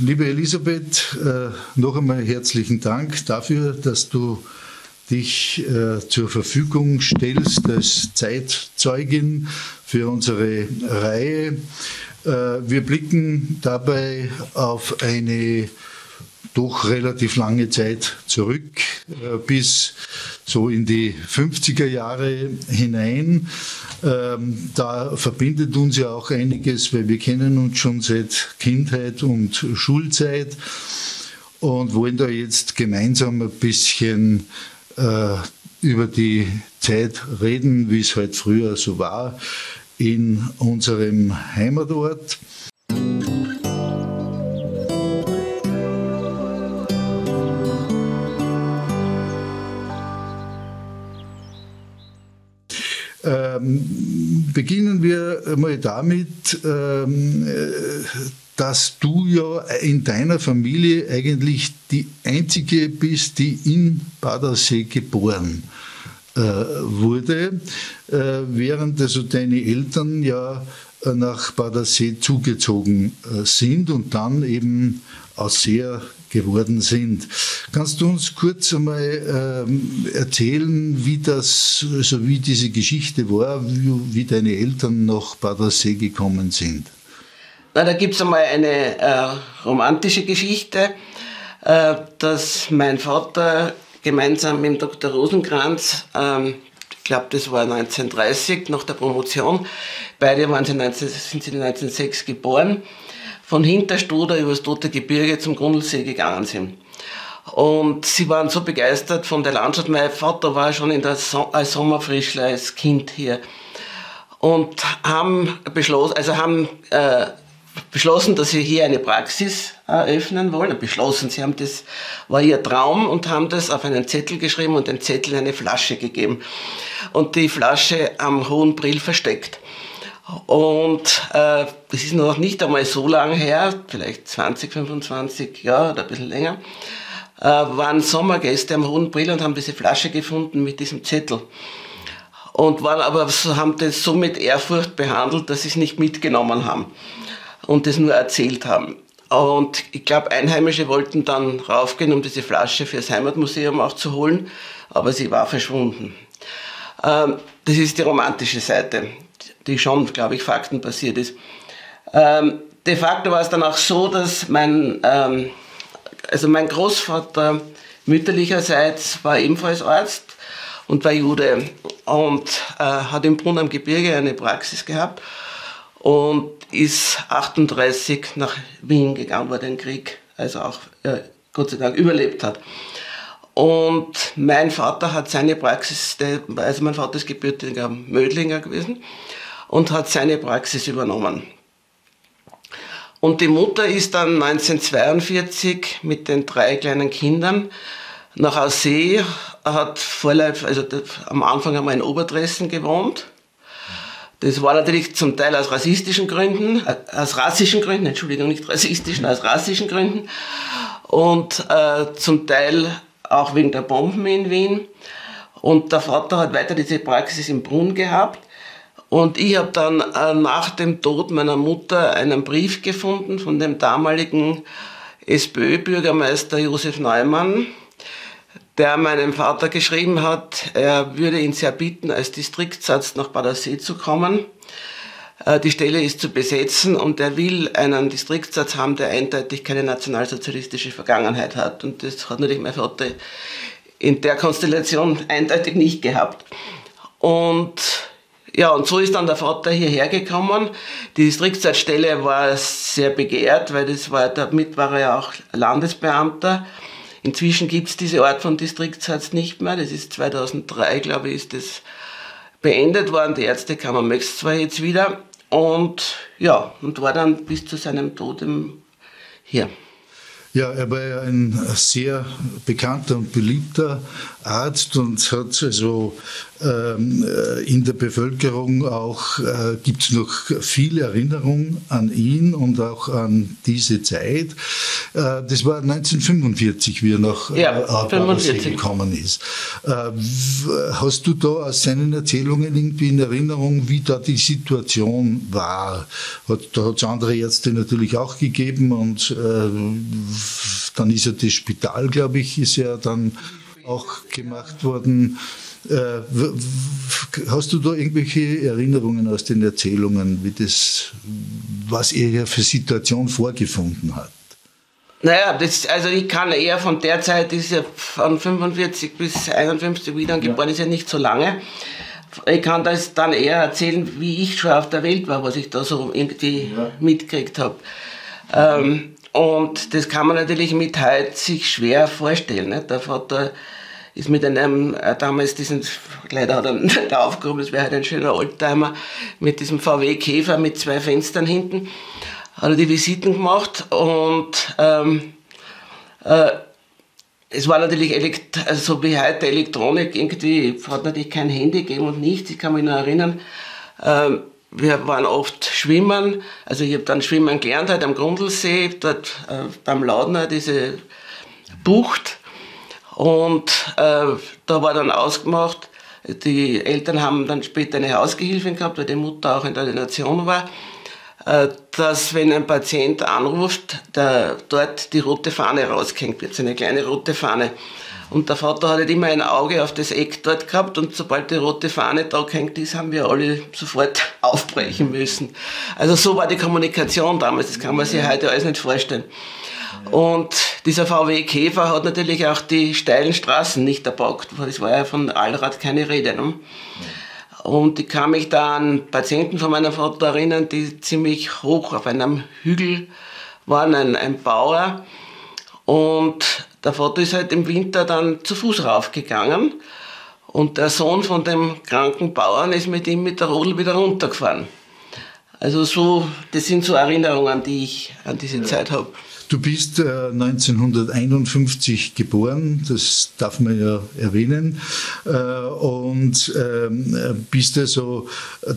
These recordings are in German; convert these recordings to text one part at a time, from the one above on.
Liebe Elisabeth, äh, noch einmal herzlichen Dank dafür, dass du dich äh, zur Verfügung stellst als Zeitzeugin für unsere Reihe. Äh, wir blicken dabei auf eine doch relativ lange Zeit zurück, bis so in die 50er Jahre hinein. Ähm, da verbindet uns ja auch einiges, weil wir kennen uns schon seit Kindheit und Schulzeit und wollen da jetzt gemeinsam ein bisschen äh, über die Zeit reden, wie es halt früher so war in unserem Heimatort. Ähm, beginnen wir mal damit, ähm, dass du ja in deiner Familie eigentlich die einzige bist, die in Badersee geboren äh, wurde, äh, während also deine Eltern ja nach Badersee zugezogen äh, sind und dann eben aus sehr geworden sind. Kannst du uns kurz einmal ähm, erzählen, wie das, also wie diese Geschichte war, wie, wie deine Eltern nach Badersee gekommen sind? Na, da gibt es einmal eine äh, romantische Geschichte, äh, dass mein Vater gemeinsam mit Dr. Rosenkranz, ähm, ich glaube, das war 1930 nach der Promotion, beide waren sie 19, sind sie 1906 geboren, von Hinterstoder übers Tote Gebirge zum Grundlsee gegangen sind. Und sie waren so begeistert von der Landschaft. Mein Vater war schon in der so als Sommerfrischler, als Kind hier. Und haben beschlossen, also haben äh, beschlossen, dass sie hier eine Praxis eröffnen wollen. Beschlossen, sie haben das, war ihr Traum und haben das auf einen Zettel geschrieben und den Zettel in eine Flasche gegeben. Und die Flasche am Hohen Brill versteckt. Und äh, das ist noch nicht einmal so lange her, vielleicht 20, 25 Jahre oder ein bisschen länger, äh, waren Sommergäste am Hohen Brill und haben diese Flasche gefunden mit diesem Zettel. Und waren aber, haben das so mit Ehrfurcht behandelt, dass sie es nicht mitgenommen haben und das nur erzählt haben. Und ich glaube, Einheimische wollten dann raufgehen, um diese Flasche fürs Heimatmuseum auch zu holen, aber sie war verschwunden. Ähm, das ist die romantische Seite die schon, glaube ich, faktenbasiert ist. Ähm, de facto war es dann auch so, dass mein, ähm, also mein Großvater mütterlicherseits war ebenfalls Arzt und war Jude und äh, hat im Brunn am Gebirge eine Praxis gehabt und ist 38 nach Wien gegangen, wo den Krieg also auch äh, Gott sei Dank überlebt hat. Und mein Vater hat seine Praxis, also mein Vater ist gebürtiger Mödlinger gewesen, und hat seine Praxis übernommen. Und die Mutter ist dann 1942 mit den drei kleinen Kindern nach Aussee, hat vorleib, also am Anfang einmal in Oberdressen gewohnt. Das war natürlich zum Teil aus rassistischen Gründen, äh, aus rassischen Gründen, Entschuldigung, nicht rassistischen, aus rassischen Gründen. Und äh, zum Teil auch wegen der Bomben in Wien. Und der Vater hat weiter diese Praxis im Brunn gehabt. Und ich habe dann äh, nach dem Tod meiner Mutter einen Brief gefunden von dem damaligen SPÖ-Bürgermeister Josef Neumann, der meinem Vater geschrieben hat, er würde ihn sehr bitten, als Distriktsarzt nach Badersee zu kommen. Äh, die Stelle ist zu besetzen und er will einen Distriktsarzt haben, der eindeutig keine nationalsozialistische Vergangenheit hat. Und das hat natürlich mein Vater in der Konstellation eindeutig nicht gehabt. Und ja, und so ist dann der Vater hierher gekommen. Die Distriktsarztstelle war sehr begehrt, weil das war, damit war er ja auch Landesbeamter. Inzwischen gibt es diese Art von Distriktsarzt nicht mehr. Das ist 2003, glaube ich, ist das beendet worden. Die Ärztekammer möchte zwar jetzt wieder. Und ja, und war dann bis zu seinem Tod hier. Ja, er war ja ein sehr bekannter und beliebter Arzt und hat also ähm, äh, in der Bevölkerung auch, äh, gibt es noch viel Erinnerung an ihn und auch an diese Zeit. Äh, das war 1945, wie er nach äh, ja, gekommen ist. Äh, hast du da aus seinen Erzählungen irgendwie in Erinnerung, wie da die Situation war? Hat, da hat es andere Ärzte natürlich auch gegeben und äh, dann ist ja das Spital, glaube ich, ist ja dann auch gemacht worden. Äh, hast du da irgendwelche Erinnerungen aus den Erzählungen, wie das, was er ja für Situation vorgefunden hat? Naja, das, also ich kann eher von der Zeit, ist ja von 45 bis 51, wie dann geboren ist ja nicht so lange. Ich kann das dann eher erzählen, wie ich schon auf der Welt war, was ich da so irgendwie ja. mitgekriegt habe. Ähm, und das kann man natürlich mit heute sich schwer vorstellen. Ne? Der Vater ist mit einem, äh, damals diesen, leider hat er nicht aufgehoben, das wäre halt ein schöner Oldtimer, mit diesem VW Käfer mit zwei Fenstern hinten, hat er die Visiten gemacht und ähm, äh, es war natürlich, elekt also so wie heute Elektronik, irgendwie hat natürlich kein Handy gegeben und nichts, ich kann mich noch erinnern, ähm, wir waren oft schwimmen, also ich habe dann schwimmen gelernt halt am Grundlsee, dort äh, beim Laudner diese Bucht und äh, da war dann ausgemacht, die Eltern haben dann später eine Hausgehilfin gehabt, weil die Mutter auch in der Ordination war, äh, dass wenn ein Patient anruft, der, dort die rote Fahne rausgehängt wird, so eine kleine rote Fahne. Und der Vater hat halt immer ein Auge auf das Eck dort gehabt und sobald die rote Fahne da gehängt ist, haben wir alle sofort aufbrechen müssen. Also so war die Kommunikation damals, das kann man sich heute alles nicht vorstellen. Und dieser VW Käfer hat natürlich auch die steilen Straßen nicht erbockt. Es war ja von Allrad keine Rede. Ne? Und ich kann mich da an Patienten von meiner Vater erinnern, die ziemlich hoch auf einem Hügel waren, ein, ein Bauer. Und der Vater ist halt im Winter dann zu Fuß raufgegangen. Und der Sohn von dem kranken Bauern ist mit ihm mit der Rodel wieder runtergefahren. Also so, das sind so Erinnerungen, die ich an diese Zeit habe. Du bist äh, 1951 geboren, das darf man ja erwähnen, äh, und äh, bist also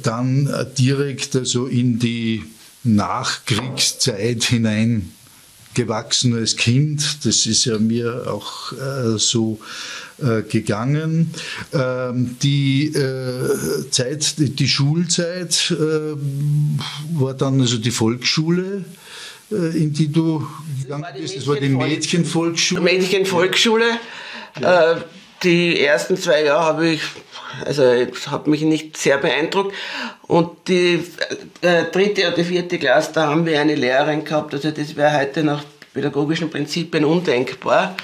dann direkt also in die Nachkriegszeit hinein gewachsen als Kind. Das ist ja mir auch äh, so äh, gegangen. Ähm, die äh, Zeit, die, die Schulzeit äh, war dann also die Volksschule. Äh, in die du gegangen bist? Das war die Mädchenvolksschule. Mädchenvolksschule. Ja. Äh, die ersten zwei Jahre habe ich, also hat mich nicht sehr beeindruckt. Und die äh, dritte oder vierte Klasse, da haben wir eine Lehrerin gehabt, also das wäre heute nach pädagogischen Prinzipien undenkbar.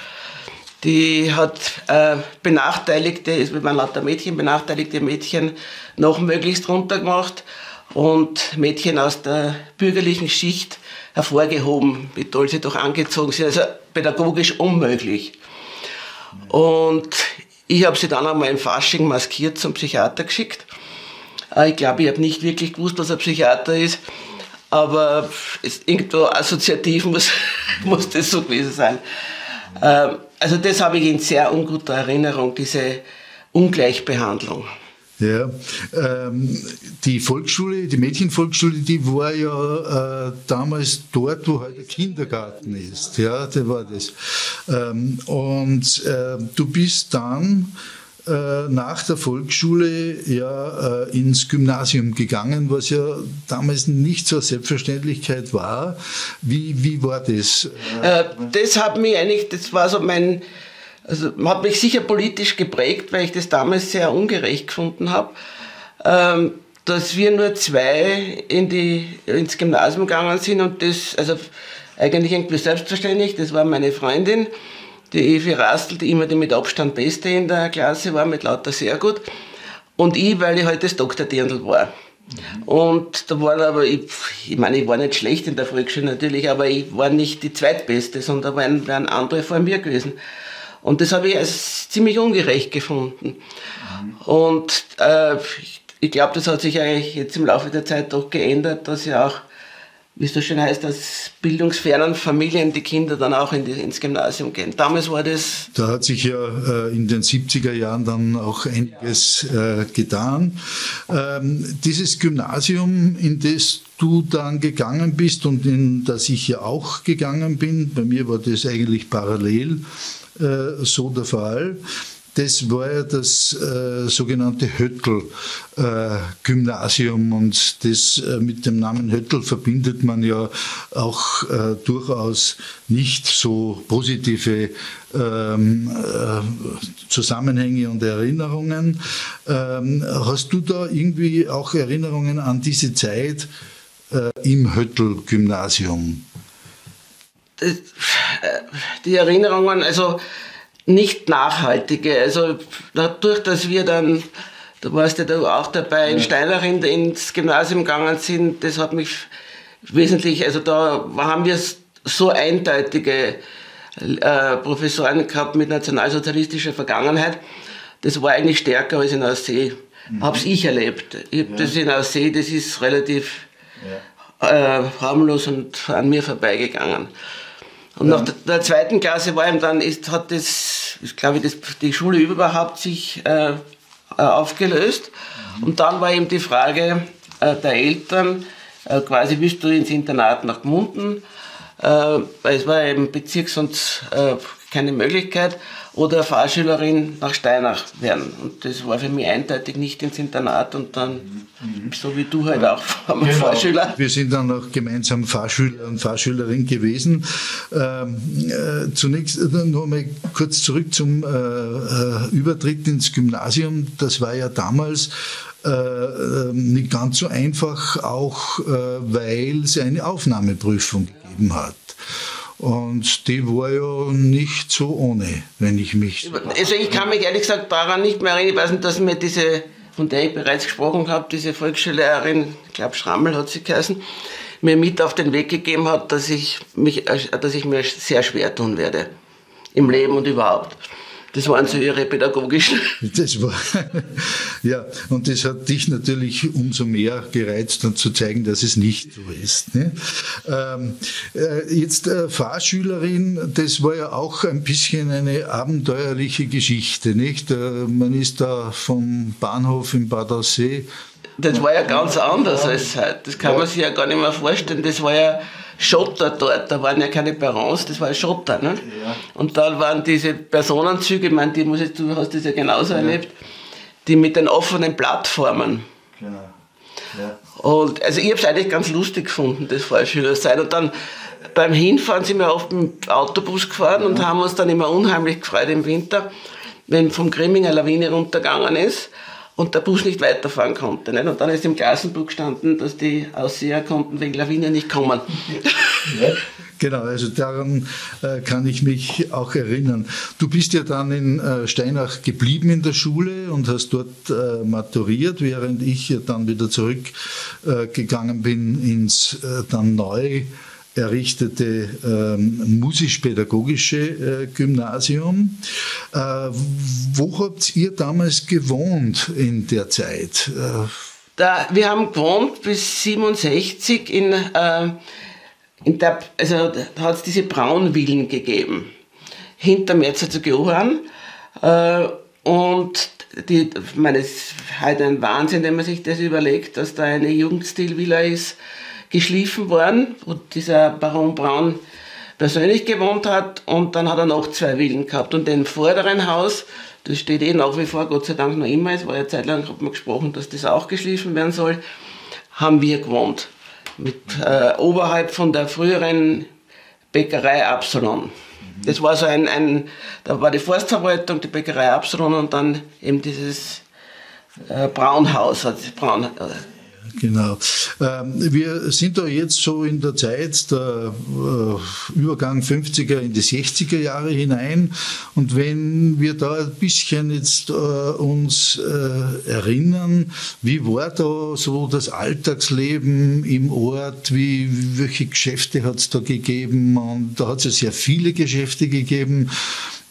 Die hat äh, benachteiligte, es waren lauter Mädchen, benachteiligte Mädchen noch möglichst runtergemacht und Mädchen aus der bürgerlichen Schicht hervorgehoben, wie toll sie doch angezogen sind. Also pädagogisch unmöglich. Und ich habe sie dann einmal im Fasching maskiert zum Psychiater geschickt. Äh, ich glaube, ich habe nicht wirklich gewusst, was ein Psychiater ist, aber irgendwo assoziativ muss, muss das so gewesen sein. Ähm, also das habe ich in sehr unguter Erinnerung, diese Ungleichbehandlung. Ja, ähm, die Volksschule, die Mädchenvolksschule, die war ja äh, damals dort, wo heute Kindergarten ist. Ja, da war das. Ähm, und äh, du bist dann äh, nach der Volksschule ja äh, ins Gymnasium gegangen, was ja damals nicht so Selbstverständlichkeit war. Wie, wie war das? Äh, das hat mich eigentlich, das war so mein also hat mich sicher politisch geprägt, weil ich das damals sehr ungerecht gefunden habe, ähm, dass wir nur zwei in die, ins Gymnasium gegangen sind und das, also eigentlich irgendwie selbstverständlich, das war meine Freundin, die Evi Rastel, die immer die mit Abstand Beste in der Klasse war, mit lauter sehr gut. Und ich, weil ich halt das Doktordirndl war. Und da waren aber, ich, ich meine, ich war nicht schlecht in der Volksschule natürlich, aber ich war nicht die Zweitbeste, sondern da waren, waren andere vor mir gewesen. Und das habe ich als ziemlich ungerecht gefunden. Mhm. Und äh, ich, glaube, das hat sich eigentlich jetzt im Laufe der Zeit doch geändert, dass ja auch wie es so schön heißt, aus bildungsfernen Familien die Kinder dann auch in die, ins Gymnasium gehen. Damals war das. Da hat sich ja äh, in den 70er Jahren dann auch einiges äh, getan. Ähm, dieses Gymnasium, in das du dann gegangen bist und in das ich ja auch gegangen bin, bei mir war das eigentlich parallel äh, so der Fall das war ja das äh, sogenannte Höttl-Gymnasium äh, und das äh, mit dem Namen Höttl verbindet man ja auch äh, durchaus nicht so positive ähm, äh, Zusammenhänge und Erinnerungen. Ähm, hast du da irgendwie auch Erinnerungen an diese Zeit äh, im Höttl-Gymnasium? Die Erinnerungen, also nicht nachhaltige. Also dadurch, dass wir dann, da warst du ja auch dabei, in Steinach ins Gymnasium gegangen sind, das hat mich wesentlich, also da haben wir so eindeutige äh, Professoren gehabt mit nationalsozialistischer Vergangenheit. Das war eigentlich stärker als in Aussee. Mhm. Hab's ich erlebt. Ich hab ja. das in Aussee, das ist relativ ja. äh, harmlos und an mir vorbeigegangen. Und ja. nach der, zweiten Klasse war ihm dann, ist, hat das, ich glaube, das, die Schule überhaupt sich äh, äh, aufgelöst. Mhm. Und dann war eben die Frage äh, der Eltern, äh, quasi willst du ins Internat nach Gmunden? Äh, es war eben Bezirks- und äh, keine Möglichkeit oder Fahrschülerin nach Steinach werden. Und das war für mich eindeutig nicht ins Internat und dann, mhm. so wie du halt auch, waren wir genau. Fahrschüler. Wir sind dann auch gemeinsam Fahrschüler und Fahrschülerin gewesen. Ähm, äh, zunächst äh, nur mal kurz zurück zum äh, äh, Übertritt ins Gymnasium. Das war ja damals äh, ähm, nicht ganz so einfach, auch äh, weil es eine Aufnahmeprüfung gegeben hat. Und die war ja nicht so ohne, wenn ich mich. Also ich kann mich ehrlich gesagt daran nicht mehr erinnern, ich weiß nicht, dass mir diese, von der ich bereits gesprochen habe, diese Volksschullehrerin, ich glaube Schrammel hat sie geheißen, mir mit auf den Weg gegeben hat, dass ich, mich, dass ich mir sehr schwer tun werde. Im Leben und überhaupt. Das waren so ihre pädagogischen. Das war, ja, und das hat dich natürlich umso mehr gereizt, dann zu zeigen, dass es nicht so ist. Ne? Ähm, äh, jetzt äh, Fahrschülerin, das war ja auch ein bisschen eine abenteuerliche Geschichte, nicht? Äh, man ist da vom Bahnhof in Bad Aussee. Das war ja ganz anders als heute. Das kann man sich ja gar nicht mehr vorstellen. Das war ja Schotter dort, da waren ja keine Perrons, das war Schotter. Ne? Ja. Und da waren diese Personenzüge, ich meine, die muss jetzt, du hast das ja genauso ja. erlebt, die mit den offenen Plattformen. Genau. Ja. Und also ich habe es eigentlich ganz lustig gefunden, das Fahrschüler sein. Und dann beim Hinfahren sind wir oft mit dem Autobus gefahren und haben uns dann immer unheimlich gefreut im Winter, wenn vom Grimminger Lawine runtergegangen ist und der Bus nicht weiterfahren konnte. Nicht? Und dann ist im Klassenbuch gestanden, dass die Ausseher konnten wegen Lawine nicht kommen. Ja. Genau, also daran äh, kann ich mich auch erinnern. Du bist ja dann in äh, Steinach geblieben in der Schule und hast dort äh, maturiert, während ich dann wieder zurückgegangen bin ins dann neu errichtete ähm, musisch-pädagogische äh, Gymnasium. Äh, wo habt ihr damals gewohnt in der Zeit? Äh, da, wir haben gewohnt bis 67 in, äh, in der, also hat es diese Braunvillen gegeben, hinter Merzherzog Johann. Äh, und die, ich meine, es ist halt ein Wahnsinn, wenn man sich das überlegt, dass da eine Jugendstilvilla ist, geschliffen worden, wo dieser Baron Braun persönlich gewohnt hat und dann hat er noch zwei Villen gehabt und den vorderen Haus, das steht eh nach wie vor, Gott sei Dank noch immer, es war ja zeitlang, hat man gesprochen, dass das auch geschliffen werden soll, haben wir gewohnt. Mit, äh, oberhalb von der früheren Bäckerei Absalon. Das war so ein, ein, da war die Forstverwaltung, die Bäckerei Absalon und dann eben dieses äh, Braunhaus, also Braun, äh, Genau. Ähm, wir sind da jetzt so in der Zeit der äh, Übergang 50er in die 60er Jahre hinein. Und wenn wir da ein bisschen jetzt äh, uns äh, erinnern, wie war da so das Alltagsleben im Ort, wie, welche Geschäfte hat es da gegeben? Und da hat es ja sehr viele Geschäfte gegeben.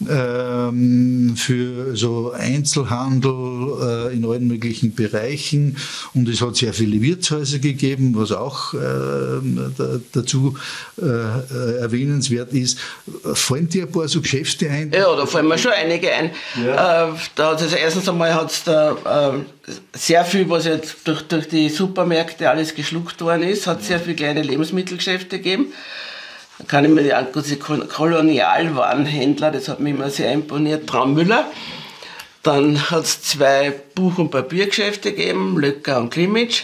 Ähm, für so Einzelhandel äh, in allen möglichen Bereichen und es hat sehr viele Wirtshäuser gegeben, was auch äh, da, dazu äh, erwähnenswert ist. Fallen dir ein paar so Geschäfte ein? Ja, da fallen mir schon einige ein. Ja. Äh, da hat es erstens einmal hat's da äh, sehr viel, was jetzt durch, durch die Supermärkte alles geschluckt worden ist, hat sehr viele kleine Lebensmittelgeschäfte gegeben. Da kann ich mir die ganze Kolonialwarenhändler, das hat mich immer sehr imponiert, Traummüller. Dann hat es zwei Buch- und Papiergeschäfte gegeben, Löcker und Klimitsch.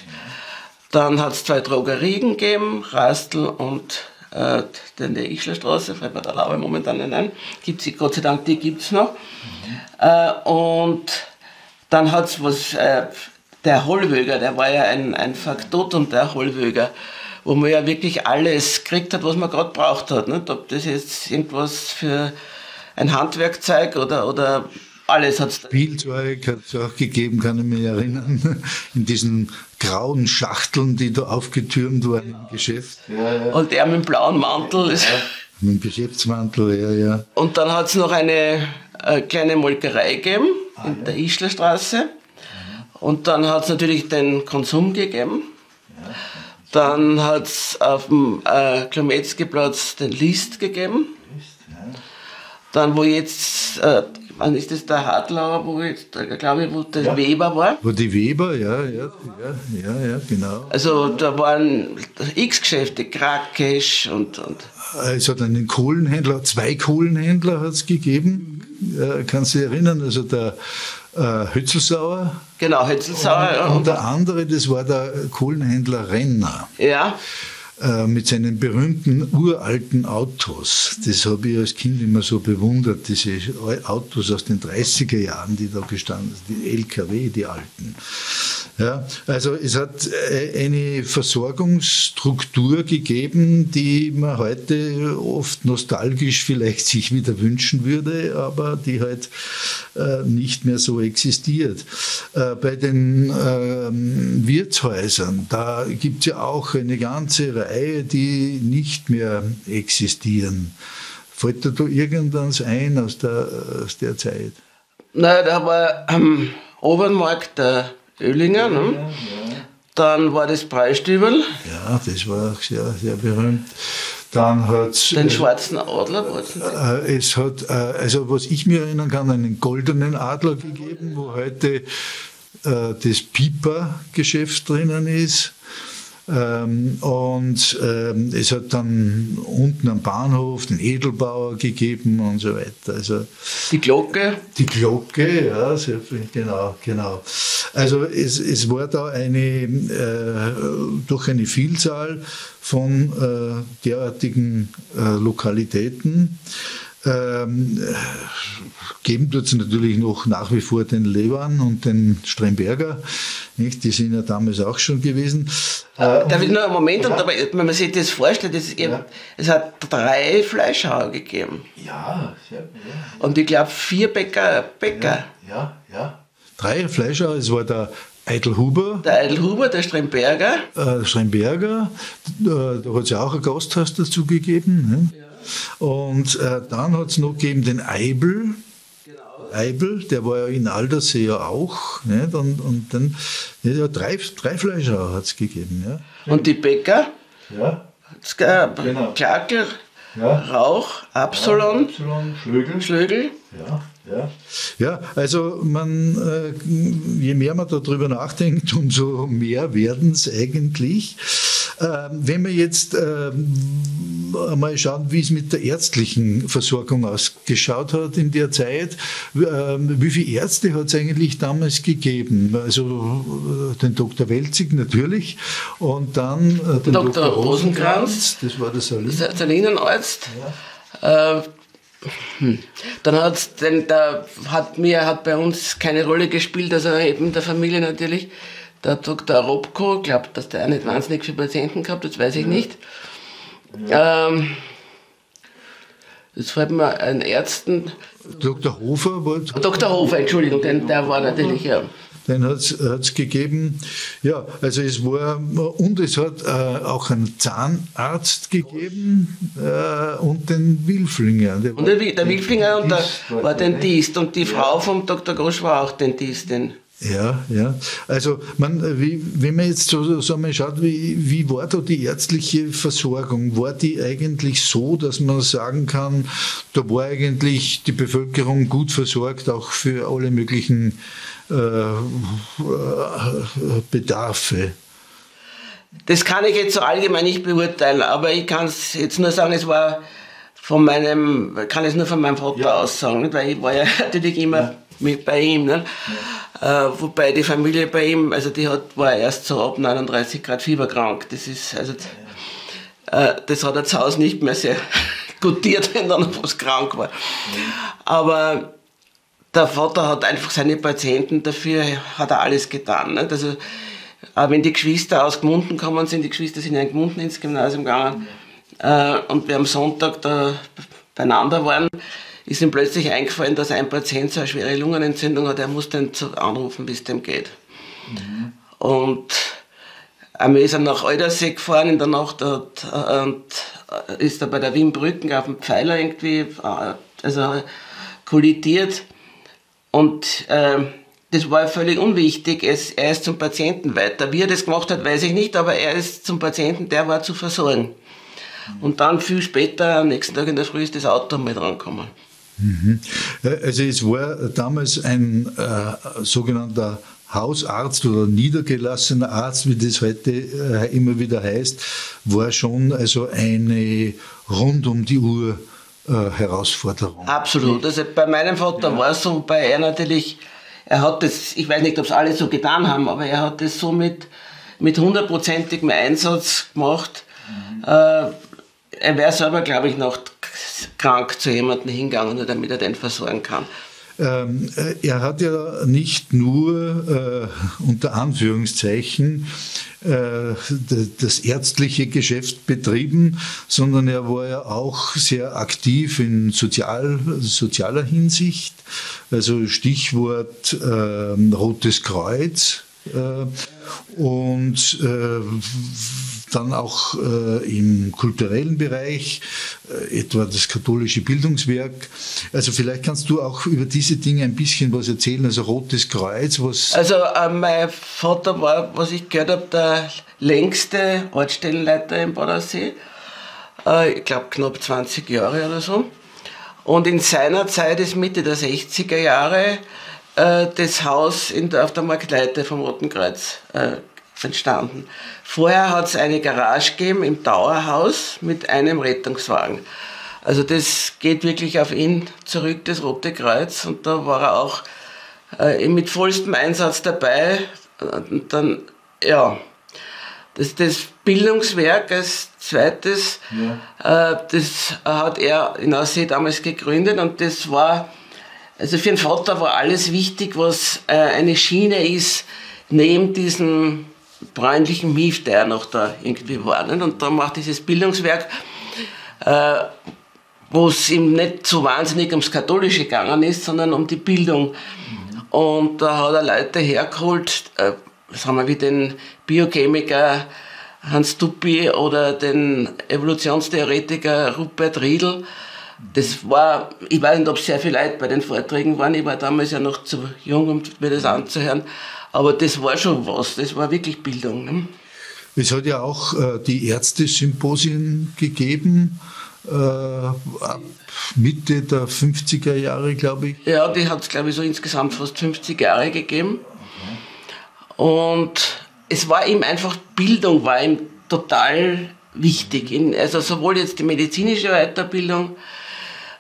Dann hat es zwei Drogerien gegeben, Rastl und äh, in der Ischlerstraße, fällt mir da aber momentan nicht ein. Gibt's, Gott sei Dank, die gibt es noch. Mhm. Äh, und dann hat es was, äh, der Hollwöger, der war ja ein, ein Faktotum, der Hollwöger wo man ja wirklich alles gekriegt hat, was man gerade braucht hat. Nicht? Ob das jetzt irgendwas für ein Handwerkzeug oder, oder alles hat es. Spielzeug hat es auch gegeben, kann ich mich erinnern, in diesen grauen Schachteln, die da aufgetürmt waren im Geschäft. Ja, ja. Und er mit dem blauen Mantel. Ja, mit dem Geschäftsmantel, ja, ja. Und dann hat es noch eine äh, kleine Molkerei gegeben ah, in der Ischlerstraße. Und dann hat es natürlich den Konsum gegeben. Dann hat es auf dem äh, Klometzki-Platz den List gegeben. Dann, wo jetzt, äh, wann ist das der Hartlauer, wo jetzt, äh, glaube ich, wo der ja. Weber war? Wo die Weber, ja, ja, ja, ja, ja genau. Also da waren X-Geschäfte, Krakesch und, und. Es hat einen Kohlenhändler, zwei Kohlenhändler hat es gegeben, äh, kannst du dich erinnern? Also der äh, Hützelsauer. Genau, Hützelsauer. Und, und der andere, das war der Kohlenhändler Renner. Ja. Äh, mit seinen berühmten uralten Autos. Das habe ich als Kind immer so bewundert, diese Autos aus den 30er Jahren, die da gestanden sind, die LKW, die alten. Ja, also es hat äh, eine Versorgungsstruktur gegeben, die man heute oft nostalgisch vielleicht sich wieder wünschen würde, aber die halt äh, nicht mehr so existiert. Bei den ähm, Wirtshäusern, da gibt es ja auch eine ganze Reihe, die nicht mehr existieren. Fällt dir da irgendwas ein aus der, aus der Zeit? Na, da war am Obernmarkt der Oehlinger. Ne? Ja, Dann war das Preisstübel. Ja, das war auch sehr, sehr berühmt. Dann hat Den äh, schwarzen Adler äh, Es hat, äh, also was ich mir erinnern kann, einen goldenen Adler gegeben, wo heute äh, das Piper-Geschäft drinnen ist. Ähm, und ähm, es hat dann unten am Bahnhof den Edelbauer gegeben und so weiter. Also die Glocke? Die Glocke, ja, genau, genau. Also es, es war da eine äh, durch eine Vielzahl von äh, derartigen äh, Lokalitäten. Ähm, geben tut es natürlich noch nach wie vor den Lewan und den Stremberger. Nicht? Die sind ja damals auch schon gewesen. Äh, Darf ich nur einen Moment, ja. dabei, wenn man sich das vorstellt, das ja. es hat drei Fleischhauer gegeben. Ja, sehr, ja. Und ich glaube vier Bäcker. Bäcker. Ja, ja. ja. Drei Fleischhauer, es war der Eidelhuber. Der Eidelhuber, der Stremberger. Äh, Stremberger, da, da hat es ja auch ein Gasthaus dazu gegeben. Ne? Und äh, dann hat es noch gegeben den Eibel. Genau. Eibel, der war ja in Aldersee ja auch. Nicht? Und, und dann ja, drei, drei Fleischer hat es gegeben. Ja. Und die Bäcker? Ja. Es gab genau. Klakel, ja. Rauch, Absalon, ja, Schlögel. Schlögel. Ja. Ja, ja also man, äh, je mehr man darüber nachdenkt, umso mehr werden es eigentlich. Ähm, wenn wir jetzt ähm, mal schauen, wie es mit der ärztlichen Versorgung ausgeschaut hat in der Zeit, ähm, wie viele Ärzte hat es eigentlich damals gegeben? Also äh, den Dr. Welzig natürlich und dann äh, den Dr. Dr. Rosenkranz, das war der Salinenarzt. Ja. Äh, hm. Dann hat's, denn da hat mir hat bei uns keine Rolle gespielt, also eben der Familie natürlich. Der Dr. Robko, ich glaube, dass der auch nicht wahnsinnig viele Patienten gehabt, das weiß ich nicht. Ähm, jetzt fällt mir ein Ärzten. Dr. Hofer wollte. Dr. Hofer, Entschuldigung, denn der war natürlich ja. den hat es gegeben. Ja, also es war, und es hat äh, auch einen Zahnarzt gegeben äh, und den Wilflinger. Der und der, der Wilflinger und der war Dentist und die Frau vom Dr. Grosch war auch Dentistin. Ja, ja. Also man, wie, wenn man jetzt so, so mal schaut, wie, wie war da die ärztliche Versorgung? War die eigentlich so, dass man sagen kann, da war eigentlich die Bevölkerung gut versorgt, auch für alle möglichen äh, äh Bedarfe? Das kann ich jetzt so allgemein nicht beurteilen, aber ich kann es jetzt nur sagen, es war von meinem, kann es nur von meinem Vater ja. aus sagen, weil ich war ja natürlich immer ja. mit bei ihm. Ne? Ja. Äh, wobei die Familie bei ihm, also die hat, war erst so ab 39 Grad Fieber krank. Das ist, also, äh, das hat er zu Hause nicht mehr sehr gutiert, wenn dann was krank war. Aber der Vater hat einfach seine Patienten dafür, hat er alles getan. Nicht? Also, auch wenn die Geschwister aus Gmunden kommen sind, die Geschwister sind ja in Gmunden ins Gymnasium gegangen, äh, und wir am Sonntag da beieinander waren, ist ihm plötzlich eingefallen, dass ein Patient so eine schwere Lungenentzündung hat, er muss den anrufen, wie es dem geht. Mhm. Und einmal ist er nach Aldersee gefahren in der Nacht und, und ist da bei der Wienbrücken auf dem Pfeiler irgendwie äh, also kollidiert. Und äh, das war völlig unwichtig. Es, er ist zum Patienten weiter. Wie er das gemacht hat, weiß ich nicht, aber er ist zum Patienten, der war zu versorgen. Und dann viel später, am nächsten Tag in der Früh, ist das Auto mit rangekommen. Mhm. Also es war damals ein äh, sogenannter Hausarzt oder niedergelassener Arzt, wie das heute äh, immer wieder heißt, war schon also eine rund um die Uhr äh, Herausforderung. Absolut. Also bei meinem Vater ja. war es so, bei er natürlich, er hat das, ich weiß nicht, ob es alle so getan haben, aber er hat das so mit, mit hundertprozentigem Einsatz gemacht. Mhm. Äh, er wäre selber, glaube ich, noch krank zu jemandem hingegangen, damit er den versorgen kann. Ähm, äh, er hat ja nicht nur äh, unter Anführungszeichen äh, das ärztliche Geschäft betrieben, sondern er war ja auch sehr aktiv in sozial, sozialer Hinsicht. Also Stichwort äh, Rotes Kreuz. Äh, und äh, dann auch äh, im kulturellen Bereich, äh, etwa das katholische Bildungswerk. Also vielleicht kannst du auch über diese Dinge ein bisschen was erzählen, also Rotes Kreuz, was... Also äh, mein Vater war, was ich gehört habe, der längste Ortsstellenleiter im Badersee. Äh, ich glaube knapp 20 Jahre oder so. Und in seiner Zeit ist Mitte der 60er Jahre äh, das Haus der, auf der Marktleite vom Roten Kreuz äh, entstanden. Vorher hat es eine Garage gegeben im Dauerhaus mit einem Rettungswagen. Also das geht wirklich auf ihn zurück, das Rote Kreuz. Und da war er auch äh, mit vollstem Einsatz dabei. Und dann, ja, das, das Bildungswerk als zweites, ja. äh, das hat er in Aussee damals gegründet und das war, also für den Vater war alles wichtig, was äh, eine Schiene ist, neben diesem bräunlichen Mief, der noch da irgendwie war. Und da macht dieses Bildungswerk, äh, wo es ihm nicht so wahnsinnig ums Katholische gegangen ist, sondern um die Bildung. Und da hat er Leute hergeholt, äh, sagen wir wie den Biochemiker Hans Tuppi oder den Evolutionstheoretiker Rupert Riedl. Das war, ich weiß nicht, ob sehr viele Leute bei den Vorträgen waren, ich war damals ja noch zu jung, um mir das anzuhören. Aber das war schon was, das war wirklich Bildung. Ne? Es hat ja auch äh, die Ärzte-Symposien gegeben, äh, ab Mitte der 50er Jahre, glaube ich. Ja, die hat es, glaube ich, so insgesamt fast 50 Jahre gegeben. Und es war ihm einfach, Bildung war ihm total wichtig. In, also sowohl jetzt die medizinische Weiterbildung,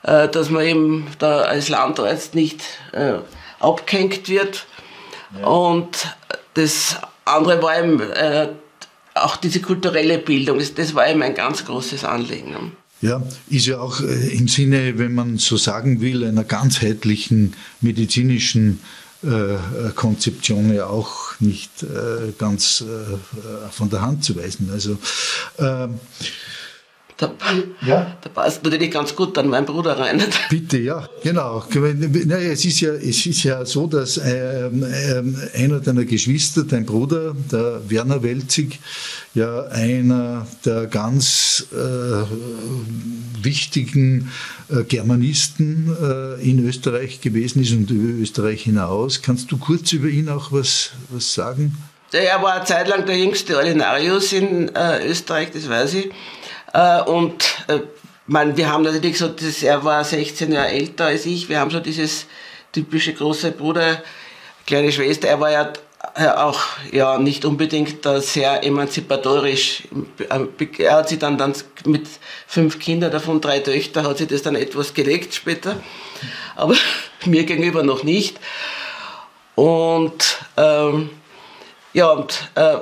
äh, dass man eben da als Landarzt nicht äh, abgehängt wird, und das andere war eben äh, auch diese kulturelle Bildung. Das, war eben ein ganz großes Anliegen. Ja, ist ja auch äh, im Sinne, wenn man so sagen will, einer ganzheitlichen medizinischen äh, Konzeption ja auch nicht äh, ganz äh, von der Hand zu weisen. Also, ähm, Da, ja? da passt natürlich ganz gut dann mein Bruder rein. Bitte, ja, genau. Naja, es, ist ja, es ist ja so, dass ähm, ähm, einer deiner Geschwister, dein Bruder, der Werner Welzig, ja einer der ganz äh, wichtigen äh, Germanisten äh, in Österreich gewesen ist und über Österreich hinaus. Kannst du kurz über ihn auch was, was sagen? Er war eine Zeit lang der jüngste Ordinarius in äh, Österreich, das weiß ich. Äh, und äh, man, wir haben natürlich so, das, er war 16 Jahre älter als ich, wir haben so dieses typische große Bruder, kleine Schwester. Er war ja äh, auch ja nicht unbedingt sehr emanzipatorisch. Er hat sich dann, dann mit fünf Kindern, davon drei Töchter, hat sich das dann etwas gelegt später, aber mir gegenüber noch nicht. Und ähm, ja, und äh,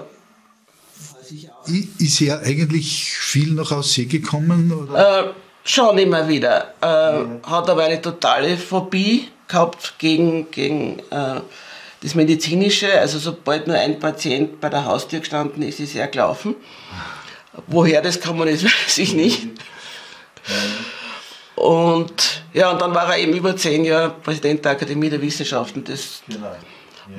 ist er eigentlich viel noch aus See gekommen? Oder? Äh, schon immer wieder. Äh, ja. Hat aber eine totale Phobie gehabt gegen, gegen äh, das Medizinische. Also sobald nur ein Patient bei der Haustür gestanden ist, ist er gelaufen. Woher das kann man jetzt, weiß ich nicht. Und ja, und dann war er eben über zehn Jahre Präsident der Akademie der Wissenschaften. Das genau.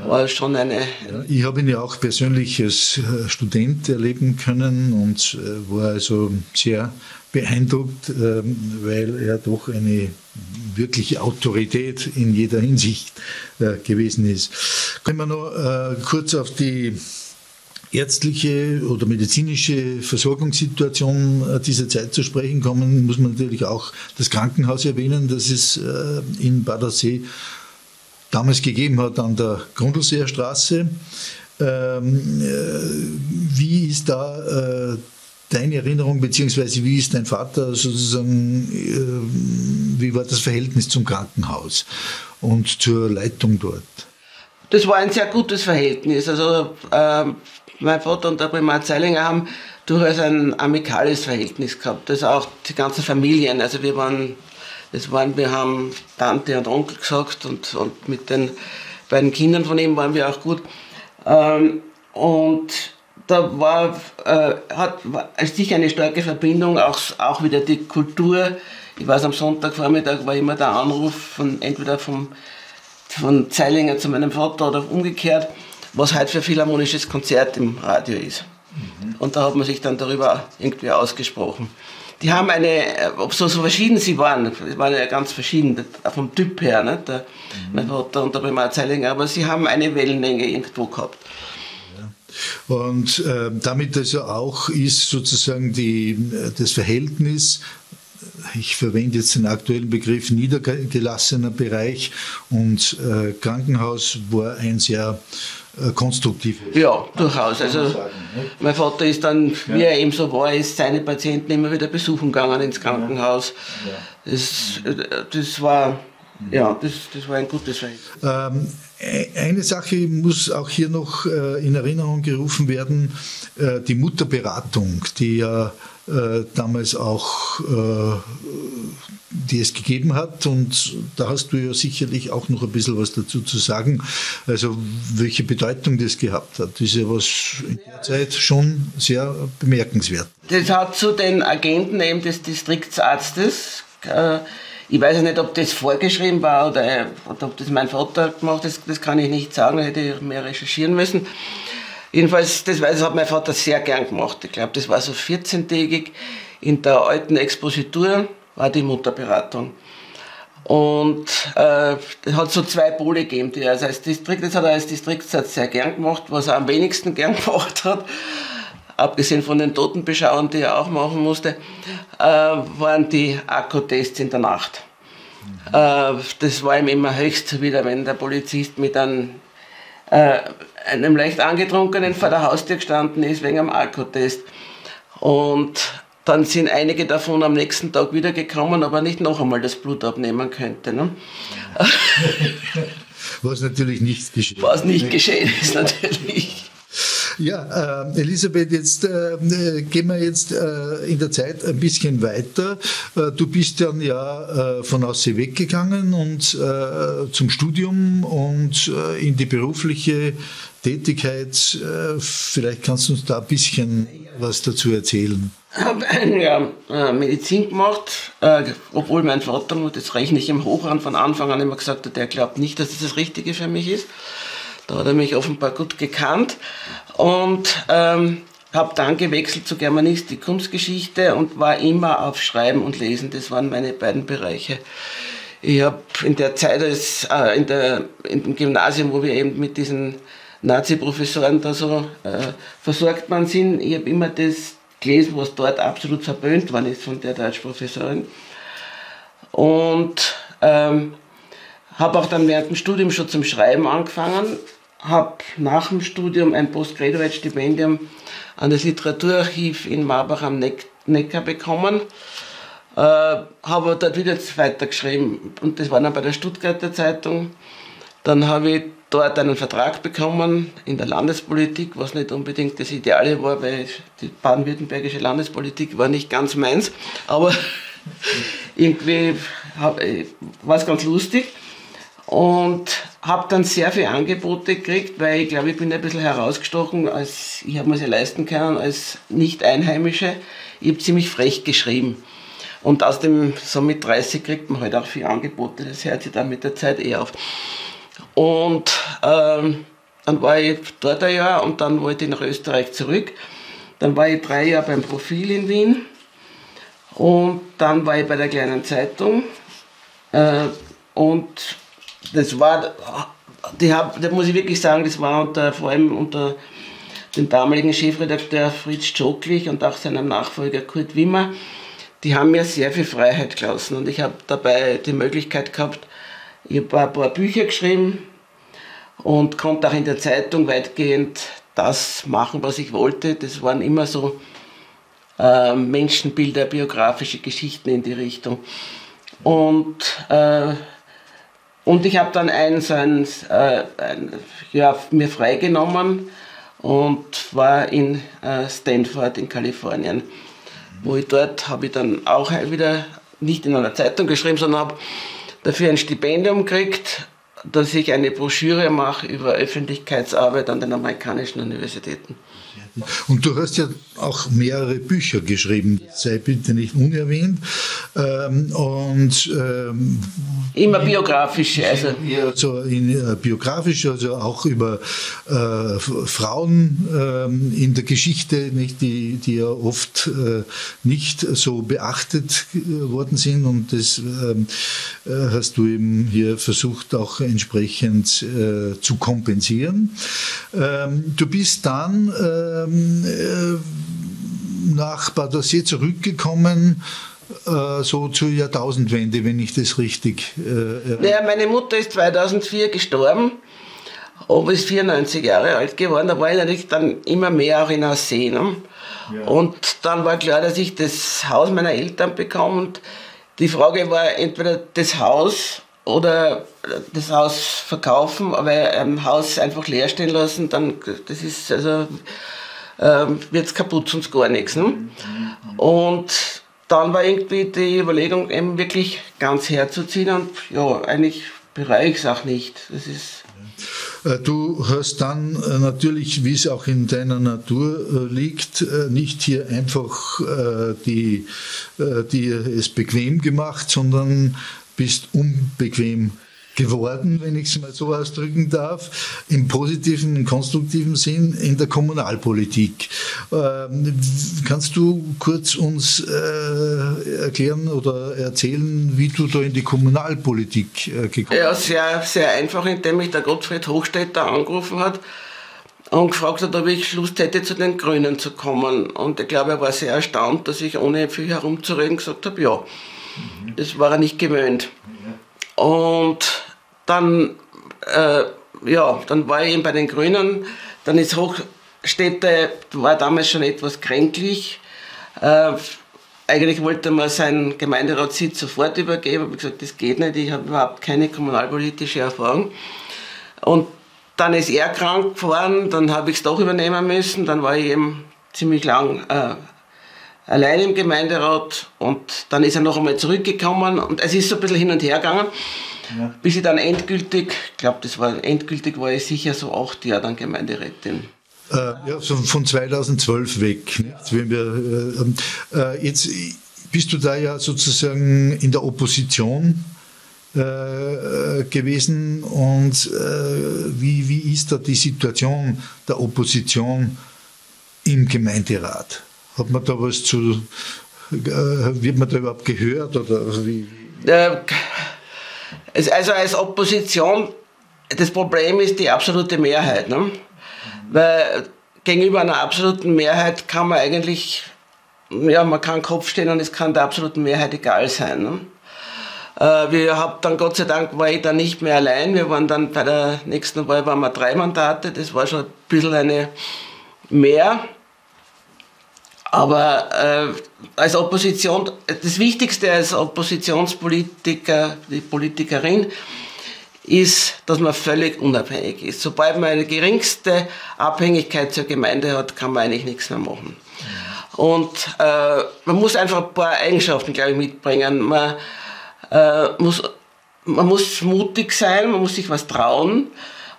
War schon eine. Ja, ich habe ihn ja auch persönlich als äh, Student erleben können und äh, war also sehr beeindruckt, ähm, weil er doch eine wirkliche Autorität in jeder Hinsicht äh, gewesen ist. Können wir noch kurz auf die ärztliche oder medizinische Versorgungssituation dieser Zeit zu sprechen kommen, muss man natürlich auch das Krankenhaus erwähnen, das es in Badersee damals gegeben hat an der Grundlseer Straße. Ähm, äh, wie ist da äh, deine Erinnerung, beziehungsweise wie ist dein Vater sozusagen, äh, wie war das Verhältnis zum Krankenhaus und zur Leitung dort? Das war ein sehr gutes Verhältnis. Also äh, mein Vater und der Primar Zeilinger haben durchaus ein amikales Verhältnis gehabt. Das auch die ganzen Familien. Also wir waren das waren, wir haben Tante und Onkel gesagt und, und mit den beiden Kindern von ihm waren wir auch gut. Ähm, und da war, äh, hat war sicher eine starke Verbindung, auch, auch wieder die Kultur. Ich weiß, am Sonntagvormittag war immer der Anruf von entweder vom, von Zeilinger zu meinem Vater oder umgekehrt, was heute für Philharmonisches Konzert im Radio ist. Mhm. Und da hat man sich dann darüber irgendwie ausgesprochen die haben eine, so, so verschieden sie waren, sie waren ja ganz verschieden vom Typ her, ne? der, mhm. mein Vater und der Primar Zeilinger, aber sie haben eine Wellenlänge irgendwo gehabt. Und äh, damit also auch ist sozusagen die, das Verhältnis, ich verwende jetzt den aktuellen Begriff niedergelassener Bereich und äh, Krankenhaus war ein sehr äh, konstruktiv ist. Ja, durchaus. Also mein Vater ist dann, wie er eben so war, ist seine Patienten immer wieder besuchen gegangen ins Krankenhaus. Das, das war ja, das, das war ein gutes Verhältnis. Ähm, e-, eine Sache muss auch hier noch äh, in Erinnerung gerufen werden, äh, die Mutterberatung, die ja äh, damals auch, äh, die es gegeben hat. Und da hast du ja sicherlich auch noch ein bisschen was dazu zu sagen. Also welche Bedeutung das gehabt hat, ist ja was in der Zeit schon sehr bemerkenswert. Das hat zu den Agenten eben des Distriktsarztes äh, ich weiß nicht, ob das vorgeschrieben war oder, oder ob das mein Vater gemacht hat, das, das kann ich nicht sagen, da hätte ich mehr recherchieren müssen. Jedenfalls, das, das hat mein Vater sehr gern gemacht. Ich glaube, das war so 14-tägig. In der alten Expositur war die Mutterberatung. Und äh, es hat so zwei Pole gegeben, die er also als Distrikt, das hat er als Distriktsarzt sehr gern gemacht, was er am wenigsten gern gemacht hat, abgesehen von den Totenbeschauern, die er auch machen musste, äh, waren die Akkutests in der Nacht. Mhm. Äh, das war ihm immer höchst wieder, wenn der Polizist mit einem äh, einem leicht angetrunkenen vor der Haustür gestanden ist wegen einem Alkotest. Und dann sind einige davon am nächsten Tag wiedergekommen, aber nicht noch einmal das Blut abnehmen könnte. Ne? Was natürlich nicht geschehen Was nicht geschehen ist, natürlich. Ja, äh, Elisabeth, jetzt äh, gehen wir jetzt äh, in der Zeit ein bisschen weiter. Äh, du bist dann ja äh, von Aussee weggegangen und äh, zum Studium und in die berufliche Tätigkeit. vielleicht kannst du uns da ein bisschen was dazu erzählen. Ich habe ein Jahr Medizin gemacht, obwohl mein Vater, das rechne ich im Hoch an, von Anfang an immer gesagt hat, der glaubt nicht, dass das das Richtige für mich ist. Da hat er mich offenbar gut gekannt und ähm, habe dann gewechselt zu Germanistik, Kunstgeschichte und war immer auf Schreiben und Lesen. Das waren meine beiden Bereiche. Ich habe in der Zeit, als, äh, in, der, in dem Gymnasium, wo wir eben mit diesen Nazi-Professoren da so äh, versorgt worden sind, ich habe immer das gelesen, was dort absolut verböhnt worden ist von der Deutschprofessorin. Und ähm, habe auch dann während dem Studium schon zum Schreiben angefangen, habe nach dem Studium ein Postgraduate-Stipendium an das Literaturarchiv in Marbach am Neckar bekommen, äh, habe dort wieder weitergeschrieben und das war dann bei der Stuttgarter Zeitung. Dann habe ich dort einen Vertrag bekommen in der Landespolitik, was nicht unbedingt das Ideale war, weil die baden-württembergische Landespolitik war nicht ganz meins, aber irgendwie war es ganz lustig und habe dann sehr viele Angebote gekriegt, weil ich glaube, ich bin ein bisschen herausgestochen, als ich habe mir sie leisten können als Nicht-Einheimische. Ich habe ziemlich frech geschrieben. Und aus dem, so mit 30 kriegt man halt auch viele Angebote, das hört sich dann mit der Zeit eh auf. Und ähm, dann war ich dort ein Jahr und dann wollte ich nach Österreich zurück. Dann war ich drei Jahre beim Profil in Wien. Und dann war ich bei der kleinen Zeitung. Äh, und das war, die hab, da muss ich wirklich sagen, das war unter, vor allem unter dem damaligen Chefredakteur Fritz Schoklich und auch seinem Nachfolger Kurt Wimmer, die haben mir sehr viel Freiheit gelassen und ich habe dabei die Möglichkeit gehabt, ich habe ein paar Bücher geschrieben und konnte auch in der Zeitung weitgehend das machen, was ich wollte. Das waren immer so äh, Menschenbilder, biografische Geschichten in die Richtung. Und äh, und ich habe dann ein, so äh, ein, ja, mir freigenommen und war in äh, Stanford in Kalifornien. Wo ich dort habe ich dann auch wieder nicht in einer Zeitung geschrieben, sondern habe dafür ein Stipendium gekriegt, dass ich eine Broschüre mache über Öffentlichkeitsarbeit an den amerikanischen Universitäten. Und du hast ja auch mehrere Bücher geschrieben, sei bitte nicht unerwähnt. Ähm, und ähm, immer biografische, also so in, äh, biografisch, also auch über äh, Frauen ähm, in der Geschichte, nicht, die, die ja oft äh, nicht so beachtet worden sind. Und das ähm, äh, hast du eben hier versucht auch entsprechend äh, zu kompensieren. Ähm, du bist dann ähm, äh, nach Badossier zurückgekommen, äh, so zur Jahrtausendwende, wenn ich das richtig äh, Ja, meine Mutter ist 2004 gestorben. Opa ist 94 Jahre alt geworden, da war ich natürlich dann immer mehr auch in Aussee. Ne? Ja. Und dann war klar, dass ich das Haus meiner Eltern bekomme. Und die Frage war entweder das Haus oder das Haus verkaufen, aber ein Haus einfach leer stehen lassen, dann das ist also wird es kaputt, sonst gar nichts. Ne? Und dann war irgendwie die Überlegung, eben wirklich ganz herzuziehen und ja, eigentlich bereue ich es auch nicht. Das ist äh, Du hast dann äh, natürlich, wie es auch in deiner Natur äh, liegt, nicht hier einfach die, die es bequem gemacht, sondern bist unbequem geworden, wenn ich es mal so ausdrücken darf, im positiven, im konstruktiven Sinn in der Kommunalpolitik. Ähm, kannst du kurz uns äh, erklären oder erzählen, wie du da in die Kommunalpolitik äh, gekommen bist? Ja, sehr, sehr einfach, indem mich der Gottfried Hochstädter angerufen hat und gefragt hat, ob ich Lust hätte, zu den Grünen zu kommen. Und ich glaube, er war sehr erstaunt, dass ich ohne viel herumzureden gesagt habe, ja. Mhm. Das war er nicht gewöhnt. Und dann, äh, ja, dann war ich eben bei den Grünen. Dann ist Hochstädte, war damals schon etwas kränklich. Äh, eigentlich wollte man seinen Gemeinderatssitz sofort übergeben, aber ich gesagt, das geht nicht, ich habe überhaupt keine kommunalpolitische Erfahrung. Und dann ist er krank geworden, dann habe ich es doch übernehmen müssen, dann war ich eben ziemlich lang äh, allein im Gemeinderat und dann ist er noch einmal zurückgekommen und es ist so ein bisschen hin und her gegangen, ja. bis ich dann endgültig, ich glaube, das war endgültig, war ich sicher so acht Jahre dann Gemeinderätin. Äh, ja, so von 2012 weg. Nicht? Wenn wir, äh, äh, jetzt bist du da ja sozusagen in der Opposition äh, gewesen und äh, wie, wie ist da die Situation der Opposition im Gemeinderat? Hat man da was zu, äh, wird man da überhaupt gehört oder wie? Also als Opposition, das Problem ist die absolute Mehrheit. Ne? Weil gegenüber einer absoluten Mehrheit kann man eigentlich, ja, man kann Kopf stehen und es kann der absoluten Mehrheit egal sein. Ne? Äh, wir haben dann Gott sei Dank war ich dann nicht mehr allein. Wir waren dann bei der nächsten Wahl waren wir drei Mandate. Das war schon ein bisschen eine mehr. Aber äh, als Opposition, das Wichtigste als Oppositionspolitiker, die Politikerin, ist, dass man völlig unabhängig ist. Sobald man eine geringste Abhängigkeit zur Gemeinde hat, kann man eigentlich nichts mehr machen. Und äh, man muss einfach ein paar Eigenschaften, glaube ich, mitbringen. Man äh, muss, man muss mutig sein, man muss sich was trauen